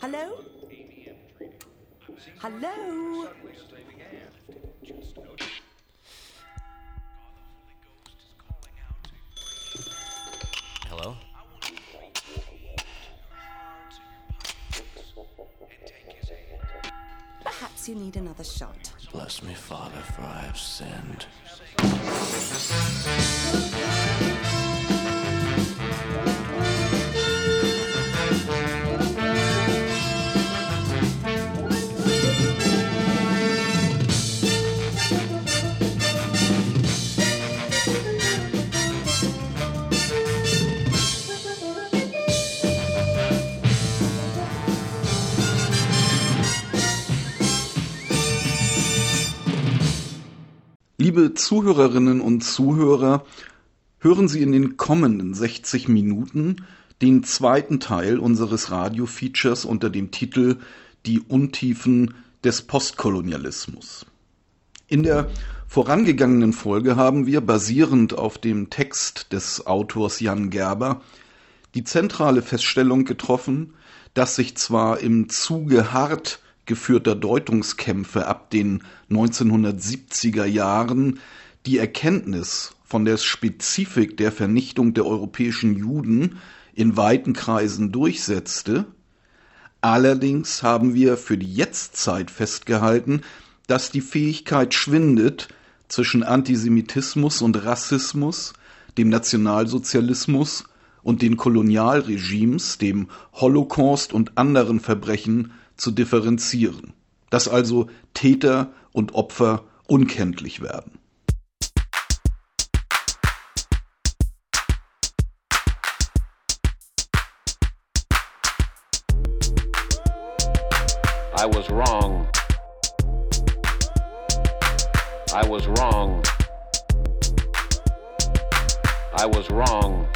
Hello? Hello? Hello? Perhaps you need another shot. Bless me, Father, for I have sinned. Liebe Zuhörerinnen und Zuhörer, hören Sie in den kommenden 60 Minuten den zweiten Teil unseres Radio-Features unter dem Titel Die Untiefen des Postkolonialismus. In der vorangegangenen Folge haben wir, basierend auf dem Text des Autors Jan Gerber, die zentrale Feststellung getroffen, dass sich zwar im Zuge hart geführter Deutungskämpfe ab den 1970er Jahren die Erkenntnis von der Spezifik der Vernichtung der europäischen Juden in weiten Kreisen durchsetzte. Allerdings haben wir für die Jetztzeit festgehalten, dass die Fähigkeit schwindet, zwischen Antisemitismus und Rassismus, dem Nationalsozialismus und den Kolonialregimes, dem Holocaust und anderen Verbrechen zu differenzieren, dass also Täter und Opfer unkenntlich werden. I was wrong. I was wrong. I was wrong.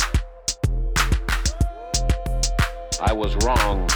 I was wrong.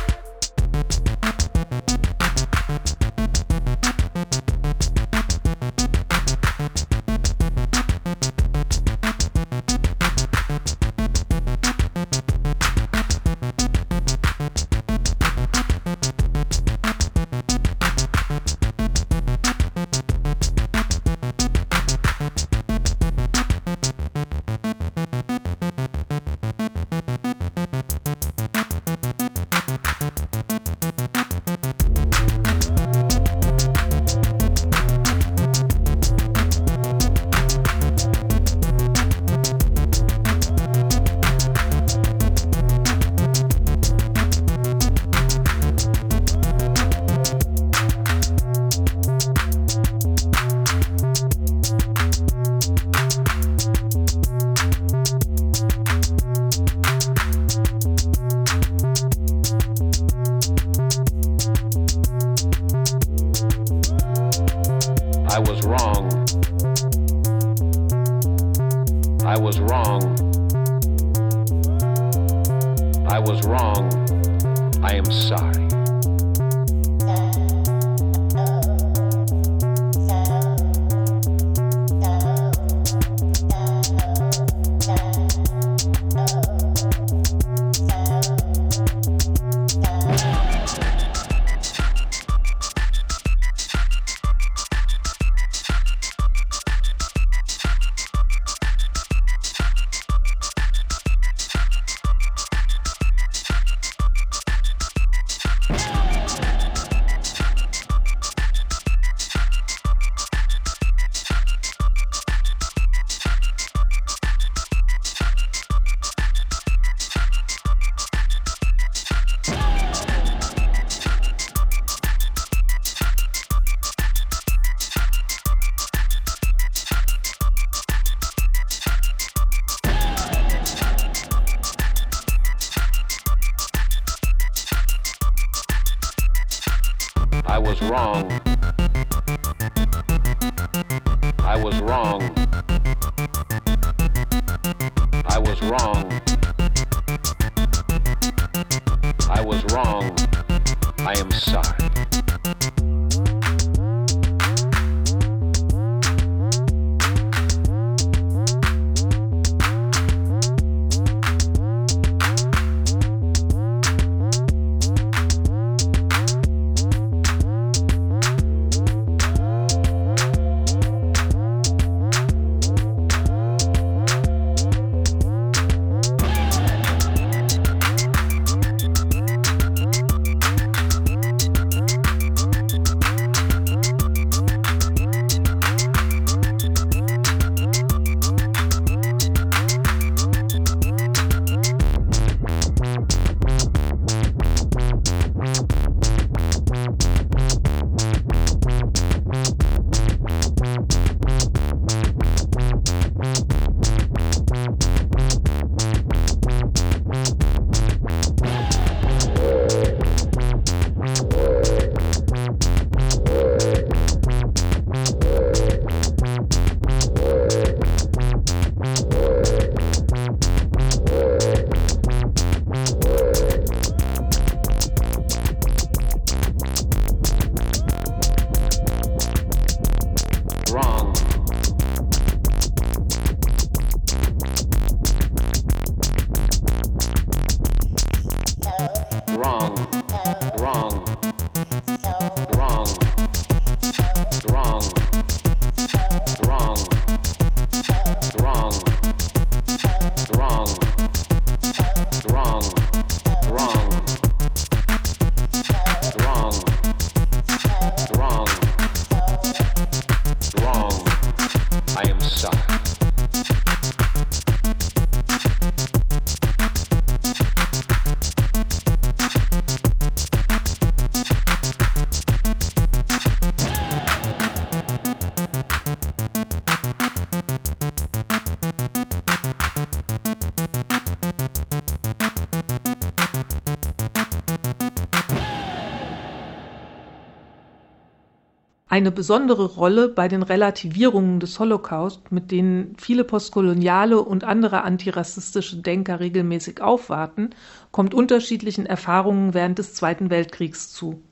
Eine besondere Rolle bei den Relativierungen des Holocaust, mit denen viele postkoloniale und andere antirassistische Denker regelmäßig aufwarten, kommt unterschiedlichen Erfahrungen während des Zweiten Weltkriegs zu.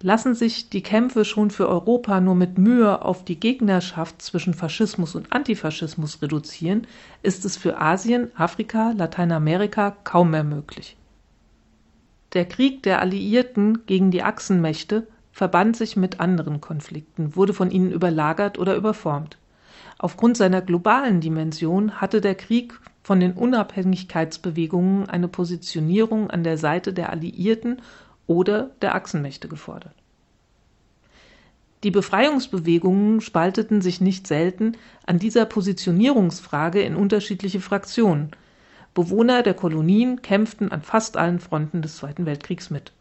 Lassen sich die Kämpfe schon für Europa nur mit Mühe auf die Gegnerschaft zwischen Faschismus und Antifaschismus reduzieren, ist es für Asien, Afrika, Lateinamerika kaum mehr möglich. Der Krieg der Alliierten gegen die Achsenmächte verband sich mit anderen Konflikten, wurde von ihnen überlagert oder überformt. Aufgrund seiner globalen Dimension hatte der Krieg von den Unabhängigkeitsbewegungen eine Positionierung an der Seite der Alliierten oder der Achsenmächte gefordert. Die Befreiungsbewegungen spalteten sich nicht selten an dieser Positionierungsfrage in unterschiedliche Fraktionen. Bewohner der Kolonien kämpften an fast allen Fronten des Zweiten Weltkriegs mit.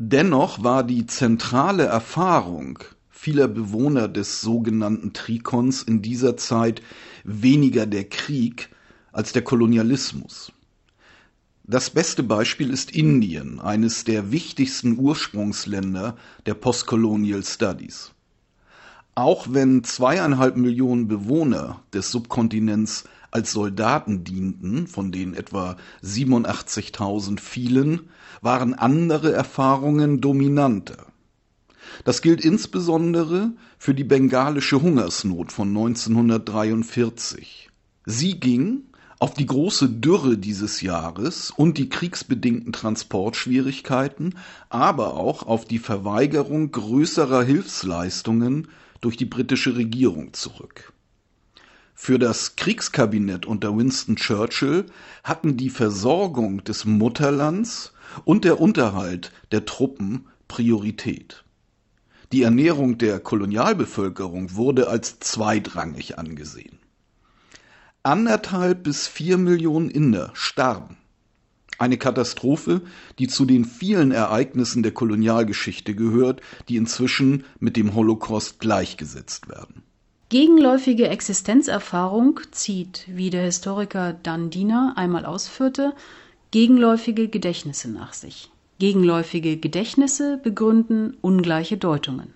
Dennoch war die zentrale Erfahrung vieler Bewohner des sogenannten Trikons in dieser Zeit weniger der Krieg als der Kolonialismus. Das beste Beispiel ist Indien, eines der wichtigsten Ursprungsländer der Postcolonial Studies. Auch wenn zweieinhalb Millionen Bewohner des Subkontinents als Soldaten dienten, von denen etwa 87.000 fielen, waren andere Erfahrungen dominanter. Das gilt insbesondere für die bengalische Hungersnot von 1943. Sie ging auf die große Dürre dieses Jahres und die kriegsbedingten Transportschwierigkeiten, aber auch auf die Verweigerung größerer Hilfsleistungen durch die britische Regierung zurück. Für das Kriegskabinett unter Winston Churchill hatten die Versorgung des Mutterlands und der Unterhalt der Truppen Priorität. Die Ernährung der Kolonialbevölkerung wurde als zweitrangig angesehen. Anderthalb bis vier Millionen Inder starben. Eine Katastrophe, die zu den vielen Ereignissen der Kolonialgeschichte gehört, die inzwischen mit dem Holocaust gleichgesetzt werden. Gegenläufige Existenzerfahrung zieht, wie der Historiker Dan Diener einmal ausführte, gegenläufige Gedächtnisse nach sich. Gegenläufige Gedächtnisse begründen ungleiche Deutungen.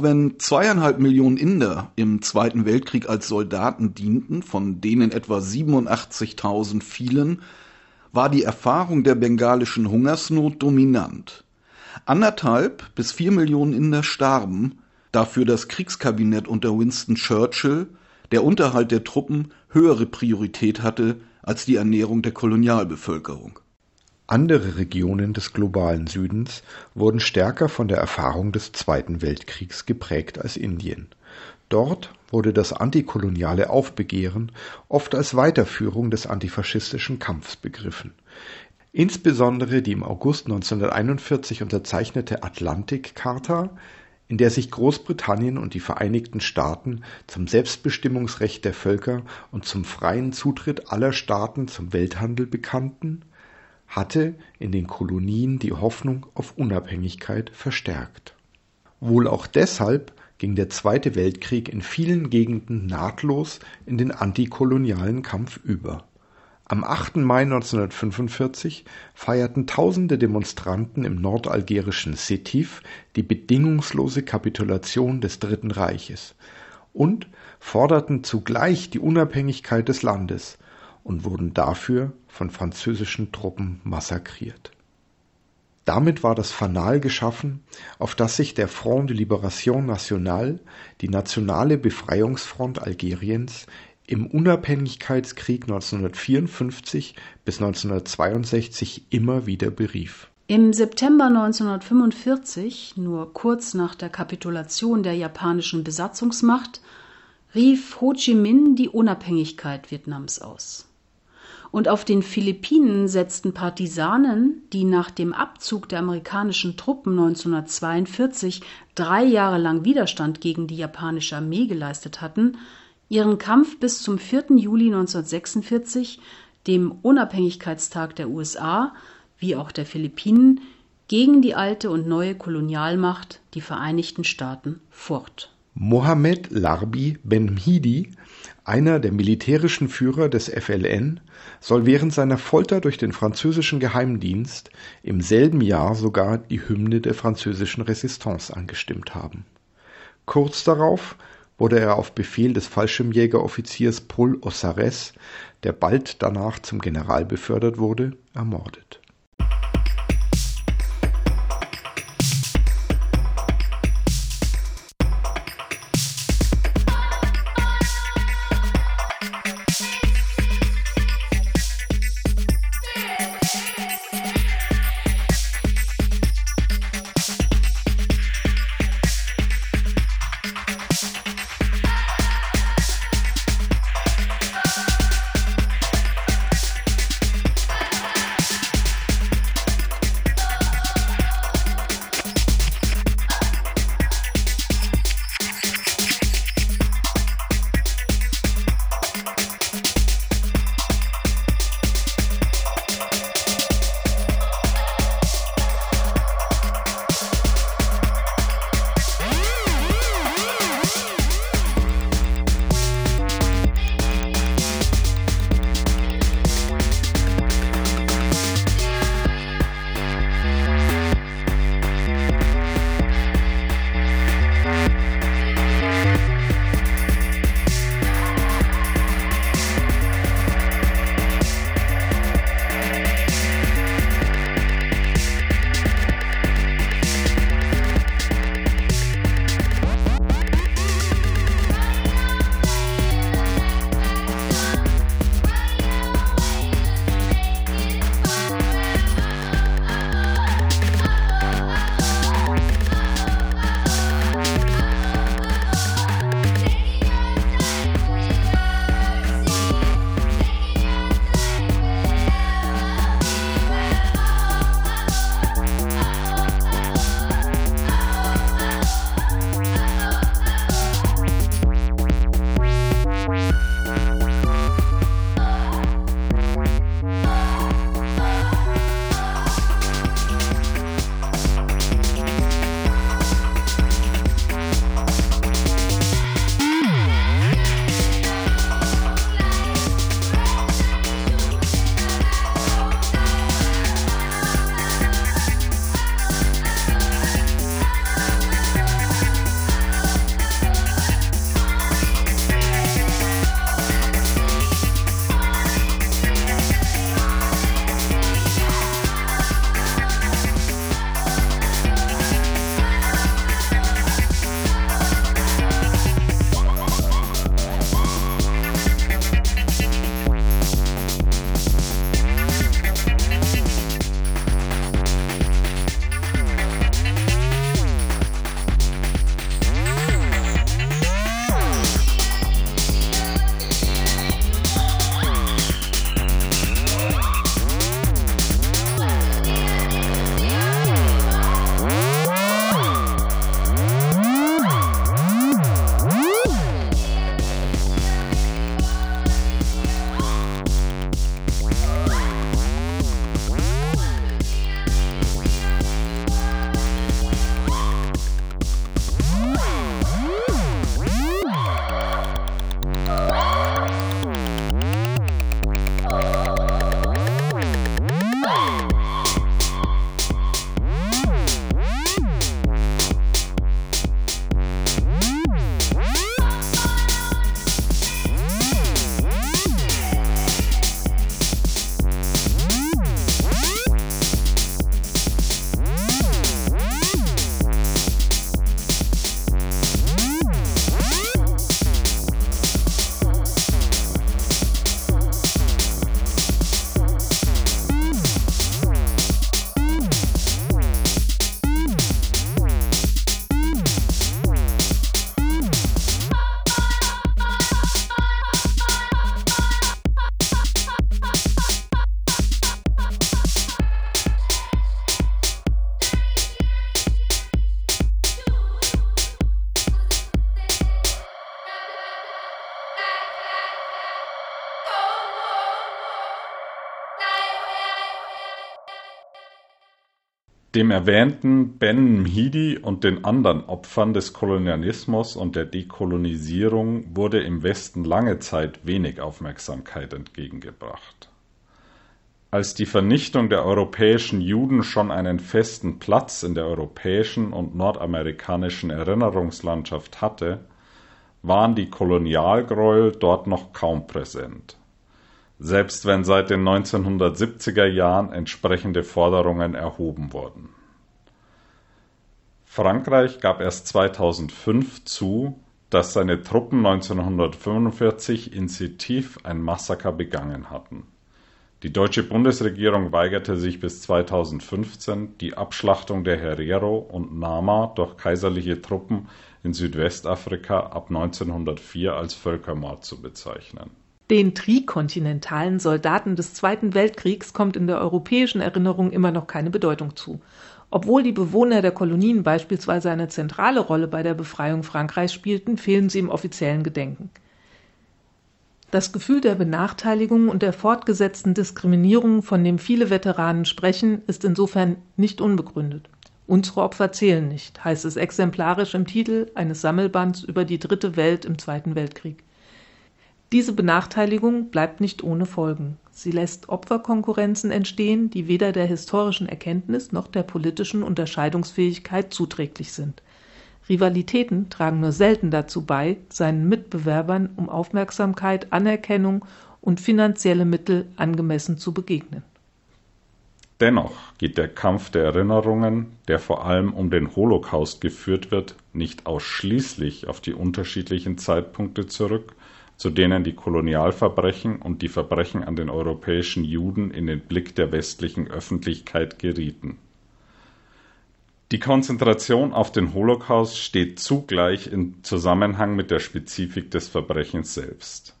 Auch wenn zweieinhalb Millionen Inder im Zweiten Weltkrieg als Soldaten dienten, von denen etwa 87.000 fielen, war die Erfahrung der bengalischen Hungersnot dominant. Anderthalb bis vier Millionen Inder starben, dafür das Kriegskabinett unter Winston Churchill, der Unterhalt der Truppen höhere Priorität hatte als die Ernährung der Kolonialbevölkerung. Andere Regionen des globalen Südens wurden stärker von der Erfahrung des Zweiten Weltkriegs geprägt als Indien. Dort wurde das antikoloniale Aufbegehren oft als Weiterführung des antifaschistischen Kampfs begriffen. Insbesondere die im August 1941 unterzeichnete Atlantik-Charta, in der sich Großbritannien und die Vereinigten Staaten zum Selbstbestimmungsrecht der Völker und zum freien Zutritt aller Staaten zum Welthandel bekannten, hatte in den Kolonien die Hoffnung auf Unabhängigkeit verstärkt. Wohl auch deshalb ging der Zweite Weltkrieg in vielen Gegenden nahtlos in den antikolonialen Kampf über. Am 8. Mai 1945 feierten tausende Demonstranten im nordalgerischen Sétif die bedingungslose Kapitulation des Dritten Reiches und forderten zugleich die Unabhängigkeit des Landes und wurden dafür von französischen Truppen massakriert. Damit war das Fanal geschaffen, auf das sich der Front de Libération Nationale, die nationale Befreiungsfront Algeriens, im Unabhängigkeitskrieg 1954 bis 1962 immer wieder berief. Im September 1945, nur kurz nach der Kapitulation der japanischen Besatzungsmacht, rief Ho Chi Minh die Unabhängigkeit Vietnams aus. Und auf den Philippinen setzten Partisanen, die nach dem Abzug der amerikanischen Truppen 1942 drei Jahre lang Widerstand gegen die japanische Armee geleistet hatten, ihren Kampf bis zum 4. Juli 1946, dem Unabhängigkeitstag der USA wie auch der Philippinen, gegen die alte und neue Kolonialmacht, die Vereinigten Staaten, fort. Mohammed Larbi Ben-Mhidi, einer der militärischen Führer des FLN, soll während seiner Folter durch den französischen Geheimdienst im selben Jahr sogar die Hymne der französischen Resistance angestimmt haben. Kurz darauf wurde er auf Befehl des Fallschirmjägeroffiziers Paul Ossares, der bald danach zum General befördert wurde, ermordet Dem erwähnten Ben Mhidi und den anderen Opfern des Kolonialismus und der Dekolonisierung wurde im Westen lange Zeit wenig Aufmerksamkeit entgegengebracht. Als die Vernichtung der europäischen Juden schon einen festen Platz in der europäischen und nordamerikanischen Erinnerungslandschaft hatte, waren die Kolonialgräuel dort noch kaum präsent selbst wenn seit den 1970er Jahren entsprechende Forderungen erhoben wurden. Frankreich gab erst 2005 zu, dass seine Truppen 1945 in Sétif ein Massaker begangen hatten. Die deutsche Bundesregierung weigerte sich bis 2015, die Abschlachtung der Herero und Nama durch kaiserliche Truppen in Südwestafrika ab 1904 als Völkermord zu bezeichnen den trikontinentalen Soldaten des Zweiten Weltkriegs kommt in der europäischen Erinnerung immer noch keine Bedeutung zu. Obwohl die Bewohner der Kolonien beispielsweise eine zentrale Rolle bei der Befreiung Frankreichs spielten, fehlen sie im offiziellen Gedenken. Das Gefühl der Benachteiligung und der fortgesetzten Diskriminierung, von dem viele Veteranen sprechen, ist insofern nicht unbegründet. Unsere Opfer zählen nicht, heißt es exemplarisch im Titel eines Sammelbands über die dritte Welt im Zweiten Weltkrieg. Diese Benachteiligung bleibt nicht ohne Folgen. Sie lässt Opferkonkurrenzen entstehen, die weder der historischen Erkenntnis noch der politischen Unterscheidungsfähigkeit zuträglich sind. Rivalitäten tragen nur selten dazu bei, seinen Mitbewerbern um Aufmerksamkeit, Anerkennung und finanzielle Mittel angemessen zu begegnen. Dennoch geht der Kampf der Erinnerungen, der vor allem um den Holocaust geführt wird, nicht ausschließlich auf die unterschiedlichen Zeitpunkte zurück, zu denen die Kolonialverbrechen und die Verbrechen an den europäischen Juden in den Blick der westlichen Öffentlichkeit gerieten. Die Konzentration auf den Holocaust steht zugleich in Zusammenhang mit der Spezifik des Verbrechens selbst.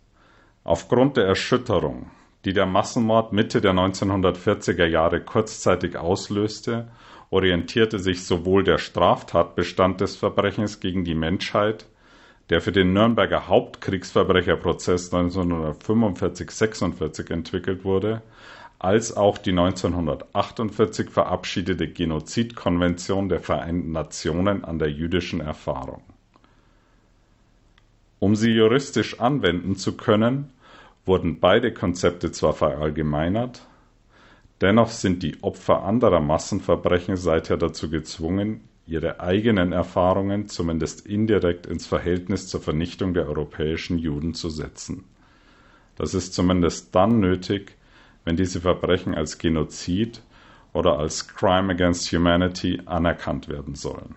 Aufgrund der Erschütterung, die der Massenmord Mitte der 1940er Jahre kurzzeitig auslöste, orientierte sich sowohl der Straftatbestand des Verbrechens gegen die Menschheit der für den Nürnberger Hauptkriegsverbrecherprozess 1945/46 entwickelt wurde, als auch die 1948 verabschiedete Genozidkonvention der Vereinten Nationen an der jüdischen Erfahrung. Um sie juristisch anwenden zu können, wurden beide Konzepte zwar verallgemeinert, dennoch sind die Opfer anderer Massenverbrechen seither dazu gezwungen, ihre eigenen Erfahrungen zumindest indirekt ins Verhältnis zur Vernichtung der europäischen Juden zu setzen. Das ist zumindest dann nötig, wenn diese Verbrechen als Genozid oder als Crime against Humanity anerkannt werden sollen.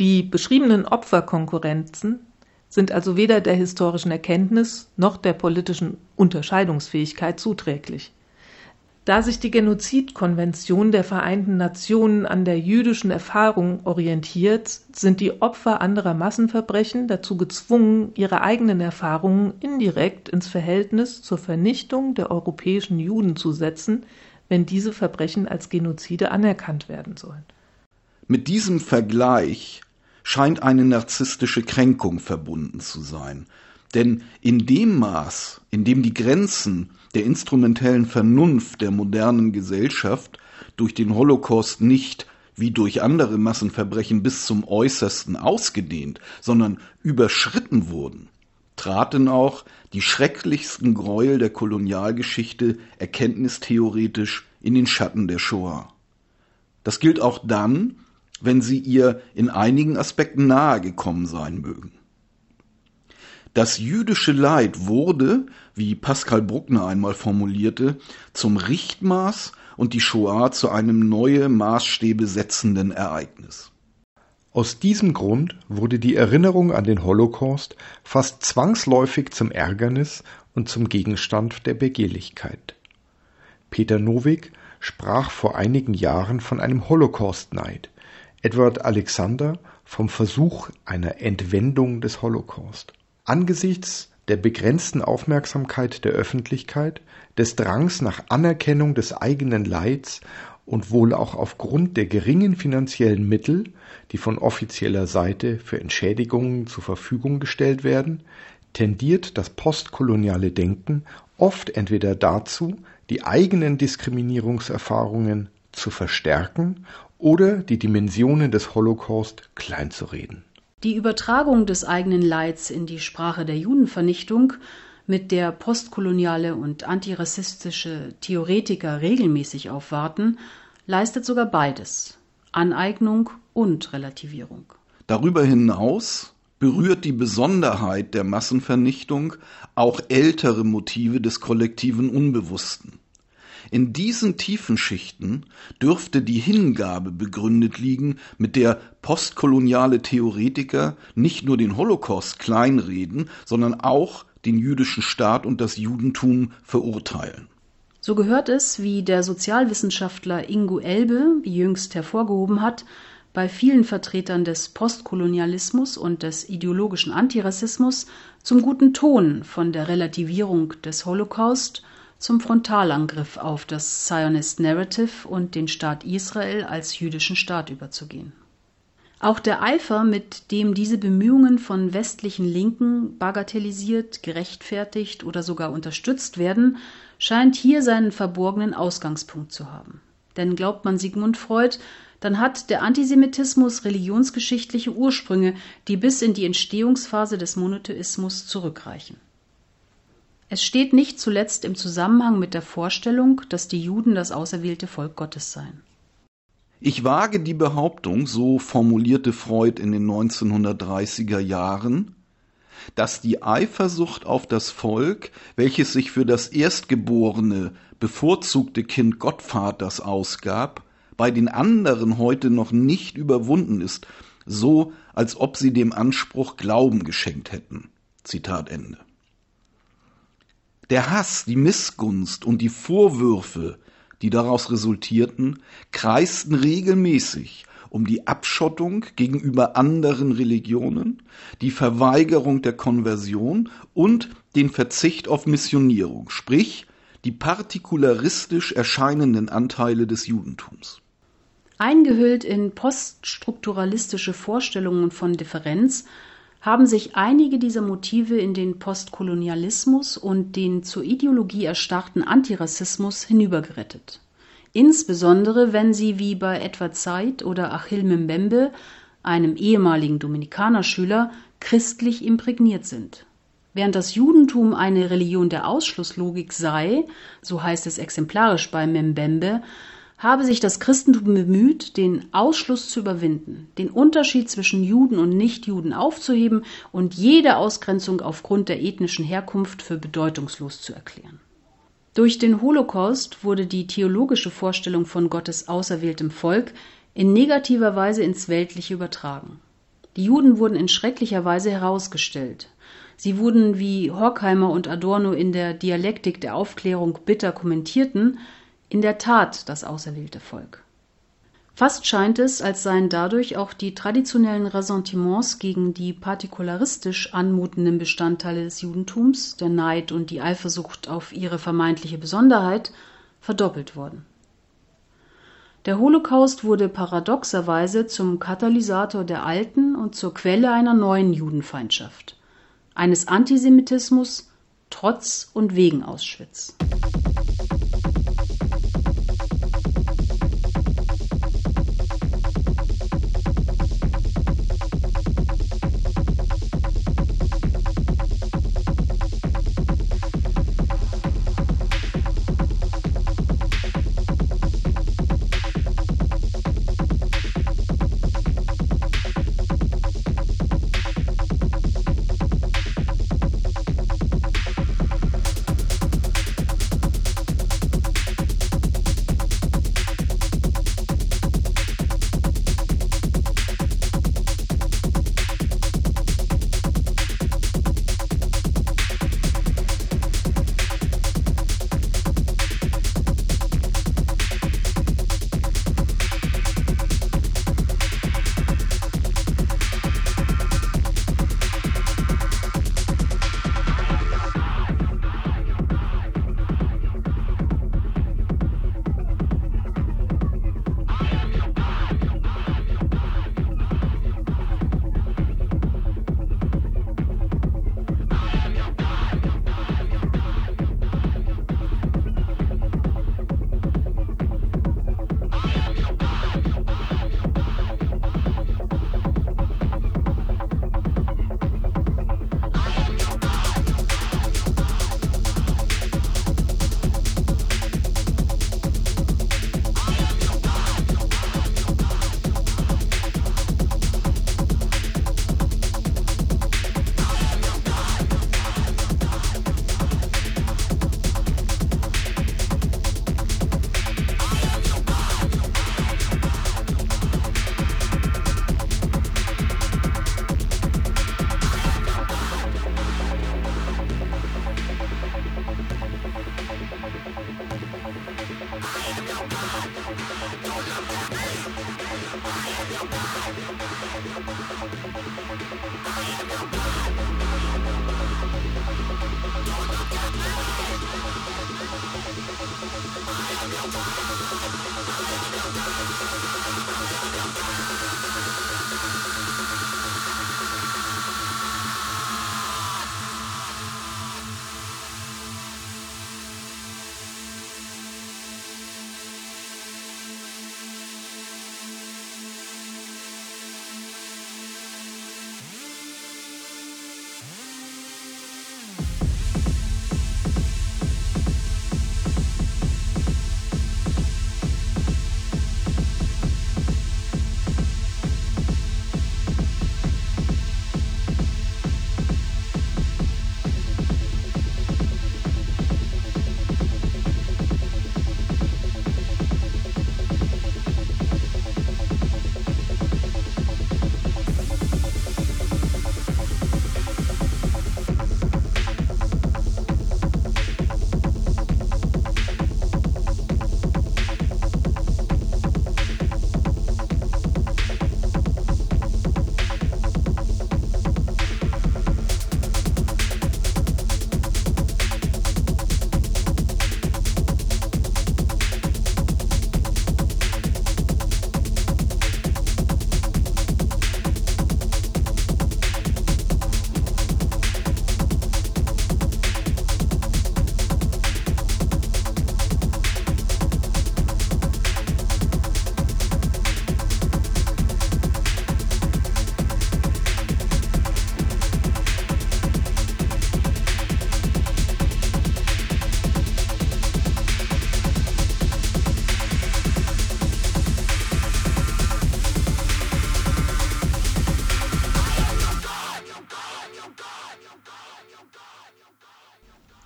Die beschriebenen Opferkonkurrenzen sind also weder der historischen Erkenntnis noch der politischen Unterscheidungsfähigkeit zuträglich. Da sich die Genozidkonvention der Vereinten Nationen an der jüdischen Erfahrung orientiert, sind die Opfer anderer Massenverbrechen dazu gezwungen, ihre eigenen Erfahrungen indirekt ins Verhältnis zur Vernichtung der europäischen Juden zu setzen, wenn diese Verbrechen als Genozide anerkannt werden sollen. Mit diesem Vergleich scheint eine narzisstische Kränkung verbunden zu sein. Denn in dem Maß, in dem die Grenzen der instrumentellen Vernunft der modernen Gesellschaft durch den Holocaust nicht wie durch andere Massenverbrechen bis zum äußersten ausgedehnt, sondern überschritten wurden, traten auch die schrecklichsten Gräuel der Kolonialgeschichte erkenntnistheoretisch in den Schatten der Shoah. Das gilt auch dann, wenn sie ihr in einigen Aspekten nahe gekommen sein mögen. Das jüdische Leid wurde, wie Pascal Bruckner einmal formulierte, zum Richtmaß und die Shoah zu einem neue Maßstäbe setzenden Ereignis. Aus diesem Grund wurde die Erinnerung an den Holocaust fast zwangsläufig zum Ärgernis und zum Gegenstand der Begehrlichkeit. Peter Nowick sprach vor einigen Jahren von einem Holocaust-Neid, Edward Alexander vom Versuch einer Entwendung des Holocaust. Angesichts der begrenzten Aufmerksamkeit der Öffentlichkeit, des Drangs nach Anerkennung des eigenen Leids und wohl auch aufgrund der geringen finanziellen Mittel, die von offizieller Seite für Entschädigungen zur Verfügung gestellt werden, tendiert das postkoloniale Denken oft entweder dazu, die eigenen Diskriminierungserfahrungen zu verstärken oder die Dimensionen des Holocaust kleinzureden. Die Übertragung des eigenen Leids in die Sprache der Judenvernichtung, mit der postkoloniale und antirassistische Theoretiker regelmäßig aufwarten, leistet sogar beides Aneignung und Relativierung. Darüber hinaus berührt die Besonderheit der Massenvernichtung auch ältere Motive des kollektiven Unbewussten. In diesen tiefen Schichten dürfte die Hingabe begründet liegen, mit der postkoloniale Theoretiker nicht nur den Holocaust kleinreden, sondern auch den jüdischen Staat und das Judentum verurteilen. So gehört es, wie der Sozialwissenschaftler Ingo Elbe jüngst hervorgehoben hat, bei vielen Vertretern des Postkolonialismus und des ideologischen Antirassismus zum guten Ton von der Relativierung des Holocaust zum Frontalangriff auf das Zionist Narrative und den Staat Israel als jüdischen Staat überzugehen. Auch der Eifer, mit dem diese Bemühungen von westlichen Linken bagatellisiert, gerechtfertigt oder sogar unterstützt werden, scheint hier seinen verborgenen Ausgangspunkt zu haben. Denn glaubt man Sigmund Freud, dann hat der Antisemitismus religionsgeschichtliche Ursprünge, die bis in die Entstehungsphase des Monotheismus zurückreichen. Es steht nicht zuletzt im Zusammenhang mit der Vorstellung, dass die Juden das auserwählte Volk Gottes seien. Ich wage die Behauptung, so formulierte Freud in den 1930er Jahren, dass die Eifersucht auf das Volk, welches sich für das erstgeborene, bevorzugte Kind Gottvaters ausgab, bei den anderen heute noch nicht überwunden ist, so als ob sie dem Anspruch Glauben geschenkt hätten. Zitat Ende. Der Hass, die Missgunst und die Vorwürfe, die daraus resultierten, kreisten regelmäßig um die Abschottung gegenüber anderen Religionen, die Verweigerung der Konversion und den Verzicht auf Missionierung, sprich die partikularistisch erscheinenden Anteile des Judentums. Eingehüllt in poststrukturalistische Vorstellungen von Differenz haben sich einige dieser Motive in den Postkolonialismus und den zur Ideologie erstarrten Antirassismus hinübergerettet. Insbesondere wenn sie wie bei Edward Said oder Achille Mbembe, einem ehemaligen Dominikanerschüler, christlich imprägniert sind. Während das Judentum eine Religion der Ausschlusslogik sei, so heißt es exemplarisch bei Mbembe, habe sich das Christentum bemüht, den Ausschluss zu überwinden, den Unterschied zwischen Juden und Nichtjuden aufzuheben und jede Ausgrenzung aufgrund der ethnischen Herkunft für bedeutungslos zu erklären. Durch den Holocaust wurde die theologische Vorstellung von Gottes auserwähltem Volk in negativer Weise ins Weltliche übertragen. Die Juden wurden in schrecklicher Weise herausgestellt. Sie wurden, wie Horkheimer und Adorno in der Dialektik der Aufklärung bitter kommentierten, in der Tat das auserwählte Volk. Fast scheint es, als seien dadurch auch die traditionellen Ressentiments gegen die partikularistisch anmutenden Bestandteile des Judentums, der Neid und die Eifersucht auf ihre vermeintliche Besonderheit, verdoppelt worden. Der Holocaust wurde paradoxerweise zum Katalysator der alten und zur Quelle einer neuen Judenfeindschaft, eines Antisemitismus trotz und wegen Auschwitz.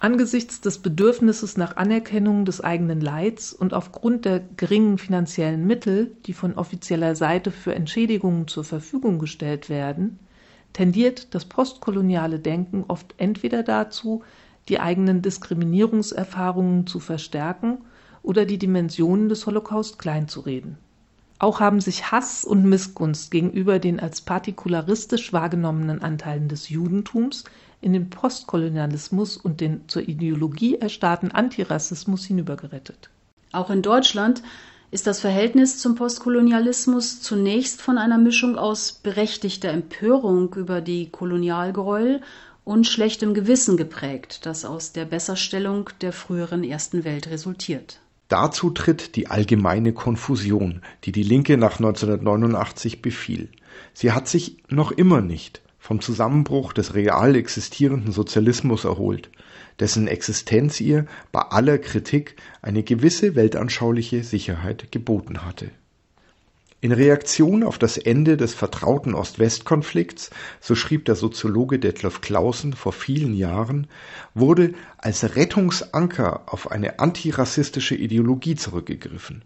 Angesichts des Bedürfnisses nach Anerkennung des eigenen Leids und aufgrund der geringen finanziellen Mittel, die von offizieller Seite für Entschädigungen zur Verfügung gestellt werden, tendiert das postkoloniale Denken oft entweder dazu, die eigenen Diskriminierungserfahrungen zu verstärken oder die Dimensionen des Holocaust kleinzureden. Auch haben sich Hass und Missgunst gegenüber den als partikularistisch wahrgenommenen Anteilen des Judentums in den Postkolonialismus und den zur Ideologie erstarrten Antirassismus hinübergerettet. Auch in Deutschland ist das Verhältnis zum Postkolonialismus zunächst von einer Mischung aus berechtigter Empörung über die Kolonialgräuel und schlechtem Gewissen geprägt, das aus der Besserstellung der früheren Ersten Welt resultiert. Dazu tritt die allgemeine Konfusion, die die Linke nach 1989 befiel. Sie hat sich noch immer nicht vom Zusammenbruch des real existierenden Sozialismus erholt, dessen Existenz ihr bei aller Kritik eine gewisse weltanschauliche Sicherheit geboten hatte. In Reaktion auf das Ende des vertrauten Ost-West-Konflikts, so schrieb der Soziologe Detlev Clausen vor vielen Jahren, wurde als Rettungsanker auf eine antirassistische Ideologie zurückgegriffen,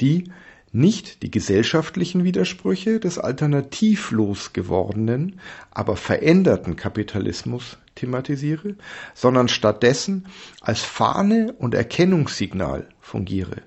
die nicht die gesellschaftlichen Widersprüche des alternativlos gewordenen, aber veränderten Kapitalismus thematisiere, sondern stattdessen als Fahne und Erkennungssignal fungiere.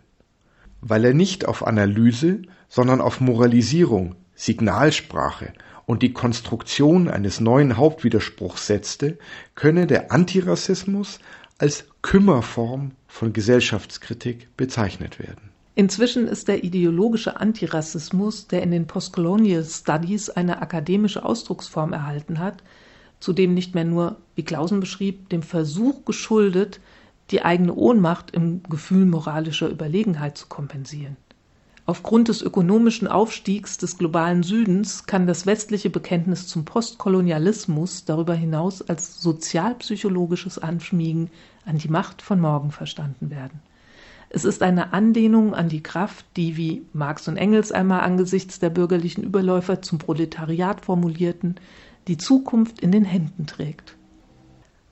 Weil er nicht auf Analyse, sondern auf Moralisierung, Signalsprache und die Konstruktion eines neuen Hauptwiderspruchs setzte, könne der Antirassismus als Kümmerform von Gesellschaftskritik bezeichnet werden. Inzwischen ist der ideologische Antirassismus, der in den Postcolonial Studies eine akademische Ausdrucksform erhalten hat, zudem nicht mehr nur, wie Clausen beschrieb, dem Versuch geschuldet, die eigene Ohnmacht im Gefühl moralischer Überlegenheit zu kompensieren. Aufgrund des ökonomischen Aufstiegs des globalen Südens kann das westliche Bekenntnis zum Postkolonialismus darüber hinaus als sozialpsychologisches Anschmiegen an die Macht von morgen verstanden werden. Es ist eine Anlehnung an die Kraft, die, wie Marx und Engels einmal angesichts der bürgerlichen Überläufer zum Proletariat formulierten, die Zukunft in den Händen trägt.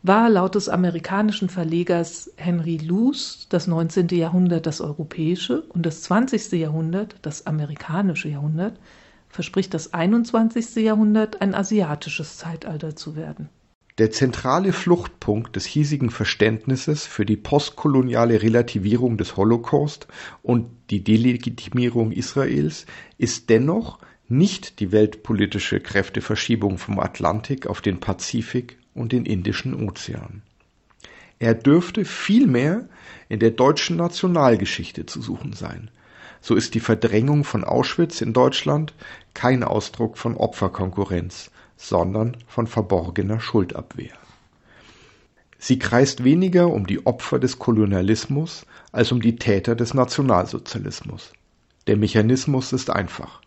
War laut des amerikanischen Verlegers Henry Luce das 19. Jahrhundert das europäische und das 20. Jahrhundert das amerikanische Jahrhundert, verspricht das 21. Jahrhundert ein asiatisches Zeitalter zu werden. Der zentrale Fluchtpunkt des hiesigen Verständnisses für die postkoloniale Relativierung des Holocaust und die Delegitimierung Israels ist dennoch nicht die weltpolitische Kräfteverschiebung vom Atlantik auf den Pazifik und den Indischen Ozean. Er dürfte vielmehr in der deutschen Nationalgeschichte zu suchen sein. So ist die Verdrängung von Auschwitz in Deutschland kein Ausdruck von Opferkonkurrenz, sondern von verborgener Schuldabwehr. Sie kreist weniger um die Opfer des Kolonialismus als um die Täter des Nationalsozialismus. Der Mechanismus ist einfach.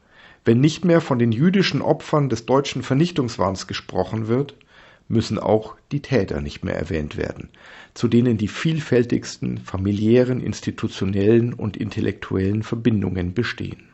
Wenn nicht mehr von den jüdischen Opfern des deutschen Vernichtungswahns gesprochen wird, müssen auch die Täter nicht mehr erwähnt werden, zu denen die vielfältigsten familiären, institutionellen und intellektuellen Verbindungen bestehen.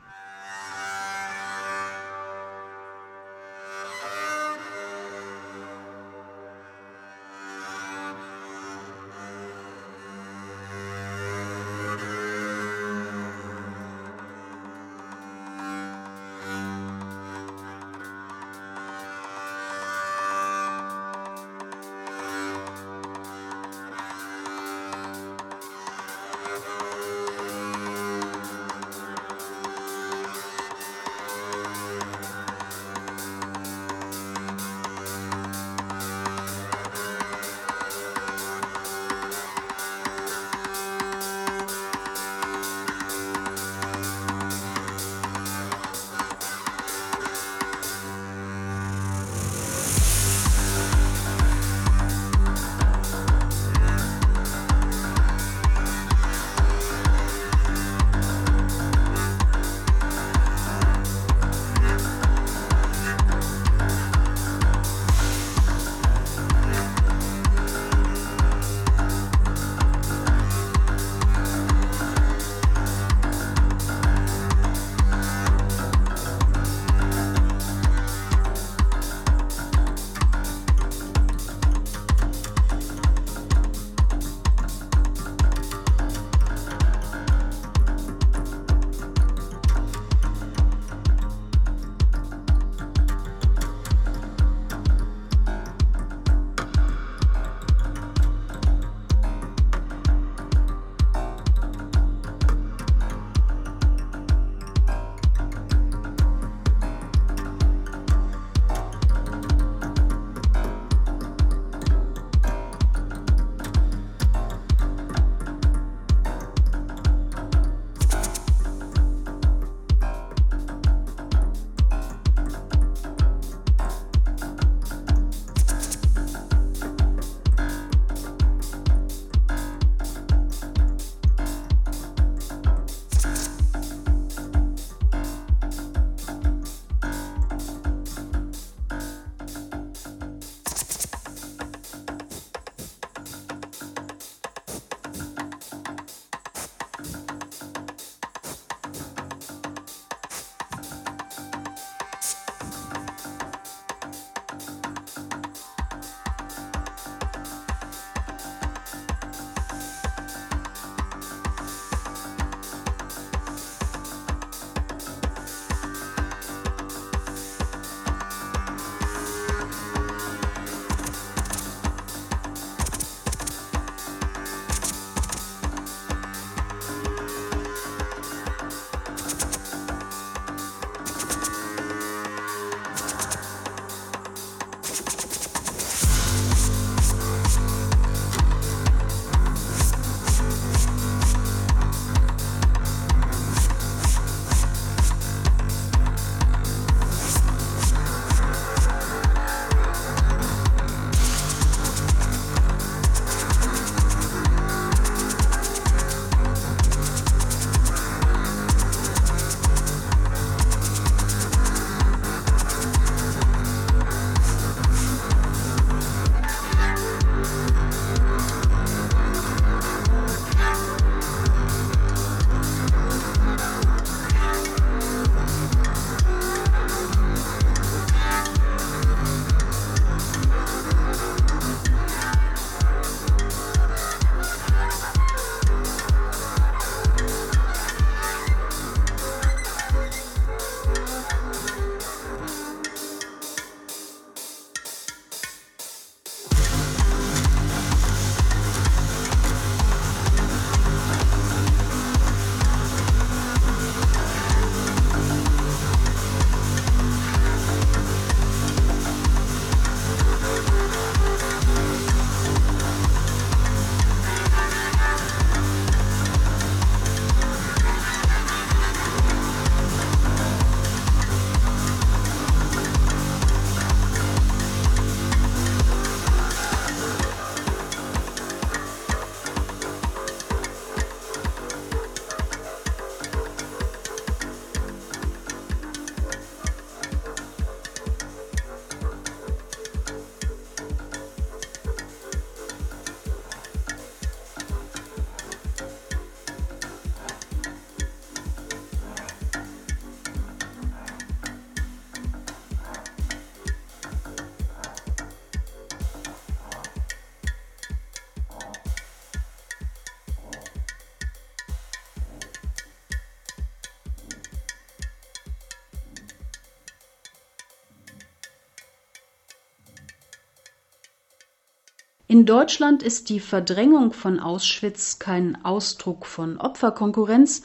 In Deutschland ist die Verdrängung von Auschwitz kein Ausdruck von Opferkonkurrenz,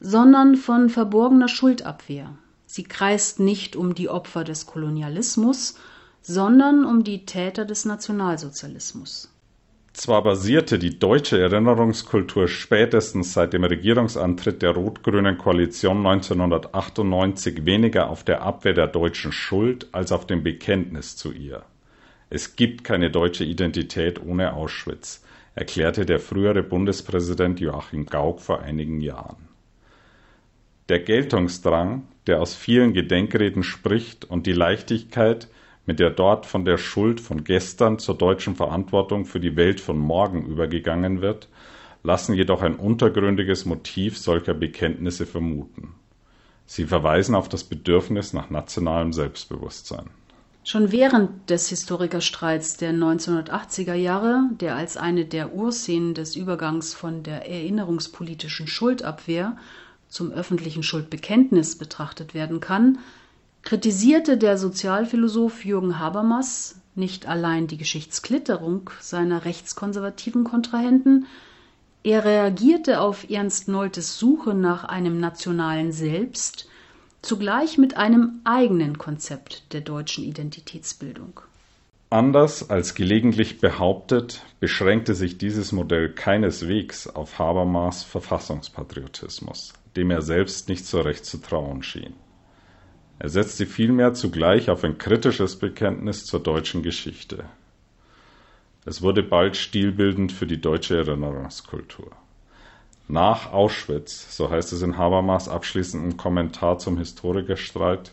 sondern von verborgener Schuldabwehr. Sie kreist nicht um die Opfer des Kolonialismus, sondern um die Täter des Nationalsozialismus. Zwar basierte die deutsche Erinnerungskultur spätestens seit dem Regierungsantritt der rot-grünen Koalition 1998 weniger auf der Abwehr der deutschen Schuld als auf dem Bekenntnis zu ihr. Es gibt keine deutsche Identität ohne Auschwitz, erklärte der frühere Bundespräsident Joachim Gauck vor einigen Jahren. Der Geltungsdrang, der aus vielen Gedenkreden spricht, und die Leichtigkeit, mit der dort von der Schuld von gestern zur deutschen Verantwortung für die Welt von morgen übergegangen wird, lassen jedoch ein untergründiges Motiv solcher Bekenntnisse vermuten. Sie verweisen auf das Bedürfnis nach nationalem Selbstbewusstsein. Schon während des Historikerstreits der 1980er Jahre, der als eine der Urszenen des Übergangs von der erinnerungspolitischen Schuldabwehr zum öffentlichen Schuldbekenntnis betrachtet werden kann, kritisierte der Sozialphilosoph Jürgen Habermas nicht allein die Geschichtsklitterung seiner rechtskonservativen Kontrahenten, er reagierte auf Ernst Noltes Suche nach einem nationalen Selbst zugleich mit einem eigenen Konzept der deutschen Identitätsbildung. Anders als gelegentlich behauptet, beschränkte sich dieses Modell keineswegs auf Habermas Verfassungspatriotismus, dem er selbst nicht so recht zu trauen schien. Er setzte vielmehr zugleich auf ein kritisches Bekenntnis zur deutschen Geschichte. Es wurde bald stilbildend für die deutsche Erinnerungskultur. Nach Auschwitz, so heißt es in Habermas abschließendem Kommentar zum Historikerstreit,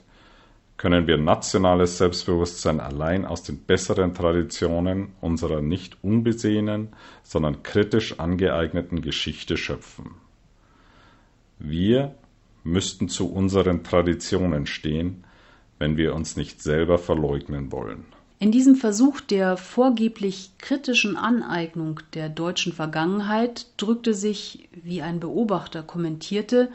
können wir nationales Selbstbewusstsein allein aus den besseren Traditionen unserer nicht unbesehenen, sondern kritisch angeeigneten Geschichte schöpfen. Wir müssten zu unseren Traditionen stehen, wenn wir uns nicht selber verleugnen wollen. In diesem Versuch der vorgeblich kritischen Aneignung der deutschen Vergangenheit drückte sich, wie ein Beobachter kommentierte,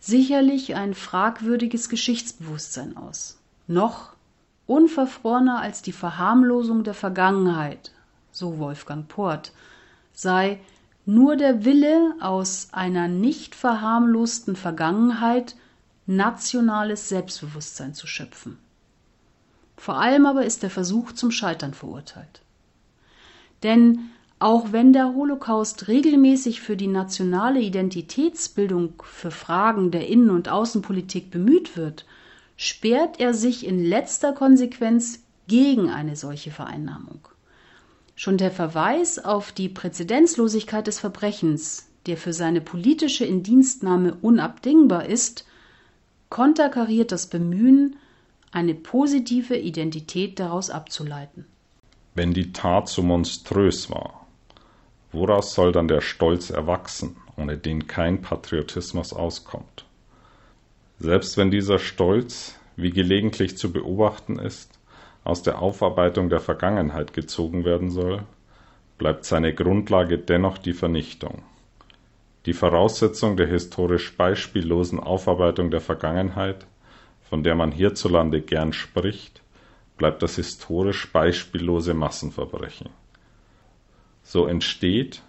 sicherlich ein fragwürdiges Geschichtsbewusstsein aus. Noch unverfrorener als die Verharmlosung der Vergangenheit, so Wolfgang Port, sei nur der Wille, aus einer nicht verharmlosten Vergangenheit nationales Selbstbewusstsein zu schöpfen. Vor allem aber ist der Versuch zum Scheitern verurteilt. Denn auch wenn der Holocaust regelmäßig für die nationale Identitätsbildung für Fragen der Innen- und Außenpolitik bemüht wird, sperrt er sich in letzter Konsequenz gegen eine solche Vereinnahmung. Schon der Verweis auf die Präzedenzlosigkeit des Verbrechens, der für seine politische Indienstnahme unabdingbar ist, konterkariert das Bemühen, eine positive Identität daraus abzuleiten. Wenn die Tat so monströs war, woraus soll dann der Stolz erwachsen, ohne den kein Patriotismus auskommt? Selbst wenn dieser Stolz, wie gelegentlich zu beobachten ist, aus der Aufarbeitung der Vergangenheit gezogen werden soll, bleibt seine Grundlage dennoch die Vernichtung. Die Voraussetzung der historisch beispiellosen Aufarbeitung der Vergangenheit, von der man hierzulande gern spricht, bleibt das historisch beispiellose Massenverbrechen. So entsteht,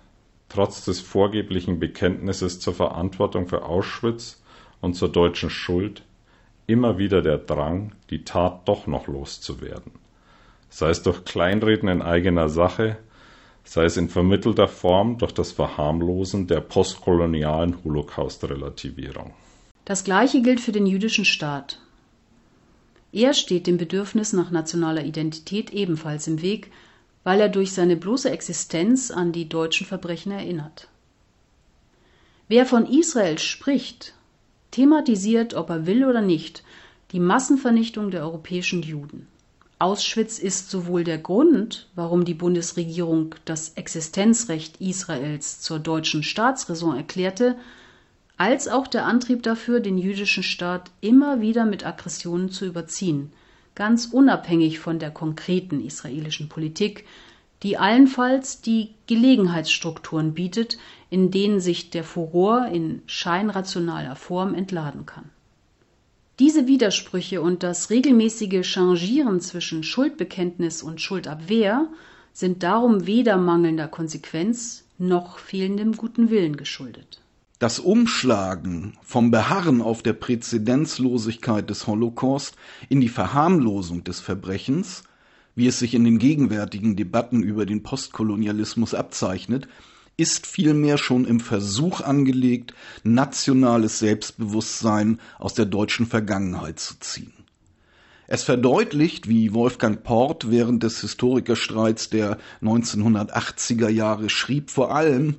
trotz des vorgeblichen Bekenntnisses zur Verantwortung für Auschwitz und zur deutschen Schuld, immer wieder der Drang, die Tat doch noch loszuwerden. Sei es durch Kleinreden in eigener Sache, sei es in vermittelter Form durch das Verharmlosen der postkolonialen Holocaust-Relativierung. Das Gleiche gilt für den jüdischen Staat. Er steht dem Bedürfnis nach nationaler Identität ebenfalls im Weg, weil er durch seine bloße Existenz an die deutschen Verbrechen erinnert. Wer von Israel spricht, thematisiert, ob er will oder nicht, die Massenvernichtung der europäischen Juden. Auschwitz ist sowohl der Grund, warum die Bundesregierung das Existenzrecht Israels zur deutschen Staatsräson erklärte, als auch der Antrieb dafür, den jüdischen Staat immer wieder mit Aggressionen zu überziehen, ganz unabhängig von der konkreten israelischen Politik, die allenfalls die Gelegenheitsstrukturen bietet, in denen sich der Furor in scheinrationaler Form entladen kann. Diese Widersprüche und das regelmäßige Changieren zwischen Schuldbekenntnis und Schuldabwehr sind darum weder mangelnder Konsequenz noch fehlendem guten Willen geschuldet. Das Umschlagen vom Beharren auf der Präzedenzlosigkeit des Holocaust in die Verharmlosung des Verbrechens, wie es sich in den gegenwärtigen Debatten über den Postkolonialismus abzeichnet, ist vielmehr schon im Versuch angelegt, nationales Selbstbewusstsein aus der deutschen Vergangenheit zu ziehen. Es verdeutlicht, wie Wolfgang Port während des Historikerstreits der 1980er Jahre schrieb, vor allem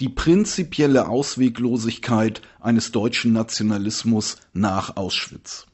die prinzipielle Ausweglosigkeit eines deutschen Nationalismus nach Auschwitz.